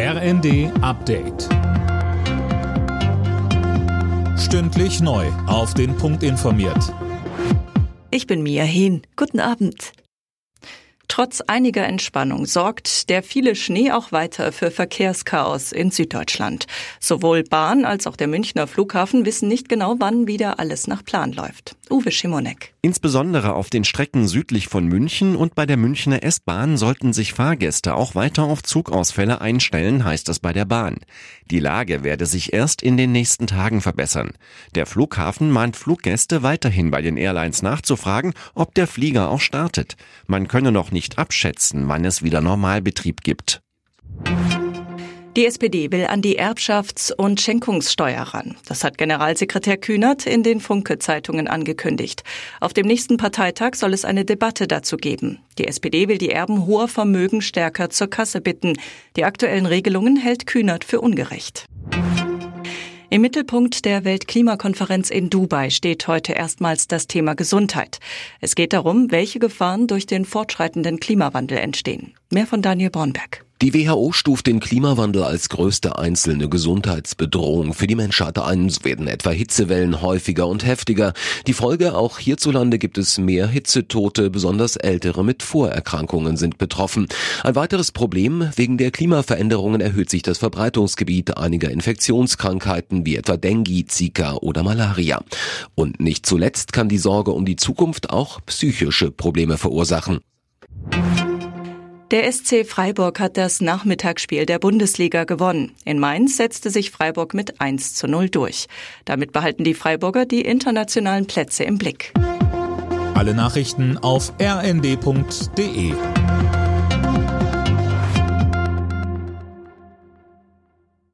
RND Update. Stündlich neu. Auf den Punkt informiert. Ich bin Mia Hehn. Guten Abend. Trotz einiger Entspannung sorgt der viele Schnee auch weiter für Verkehrschaos in Süddeutschland. Sowohl Bahn als auch der Münchner Flughafen wissen nicht genau, wann wieder alles nach Plan läuft. Uwe Schimonek. Insbesondere auf den Strecken südlich von München und bei der Münchner S-Bahn sollten sich Fahrgäste auch weiter auf Zugausfälle einstellen, heißt es bei der Bahn. Die Lage werde sich erst in den nächsten Tagen verbessern. Der Flughafen mahnt Fluggäste weiterhin bei den Airlines nachzufragen, ob der Flieger auch startet. Man könne noch nicht abschätzen, wann es wieder Normalbetrieb gibt. Die SPD will an die Erbschafts- und Schenkungssteuer ran. Das hat Generalsekretär Kühnert in den Funke-Zeitungen angekündigt. Auf dem nächsten Parteitag soll es eine Debatte dazu geben. Die SPD will die Erben hoher Vermögen stärker zur Kasse bitten. Die aktuellen Regelungen hält Kühnert für ungerecht. Im Mittelpunkt der Weltklimakonferenz in Dubai steht heute erstmals das Thema Gesundheit. Es geht darum, welche Gefahren durch den fortschreitenden Klimawandel entstehen. Mehr von Daniel Bornberg. Die WHO stuft den Klimawandel als größte einzelne Gesundheitsbedrohung für die Menschheit ein. So werden etwa Hitzewellen häufiger und heftiger. Die Folge, auch hierzulande gibt es mehr Hitzetote, besonders Ältere mit Vorerkrankungen sind betroffen. Ein weiteres Problem, wegen der Klimaveränderungen erhöht sich das Verbreitungsgebiet einiger Infektionskrankheiten wie etwa Dengue, Zika oder Malaria. Und nicht zuletzt kann die Sorge um die Zukunft auch psychische Probleme verursachen. Der SC Freiburg hat das Nachmittagsspiel der Bundesliga gewonnen. In Mainz setzte sich Freiburg mit 1 zu 0 durch. Damit behalten die Freiburger die internationalen Plätze im Blick. Alle Nachrichten auf rnd.de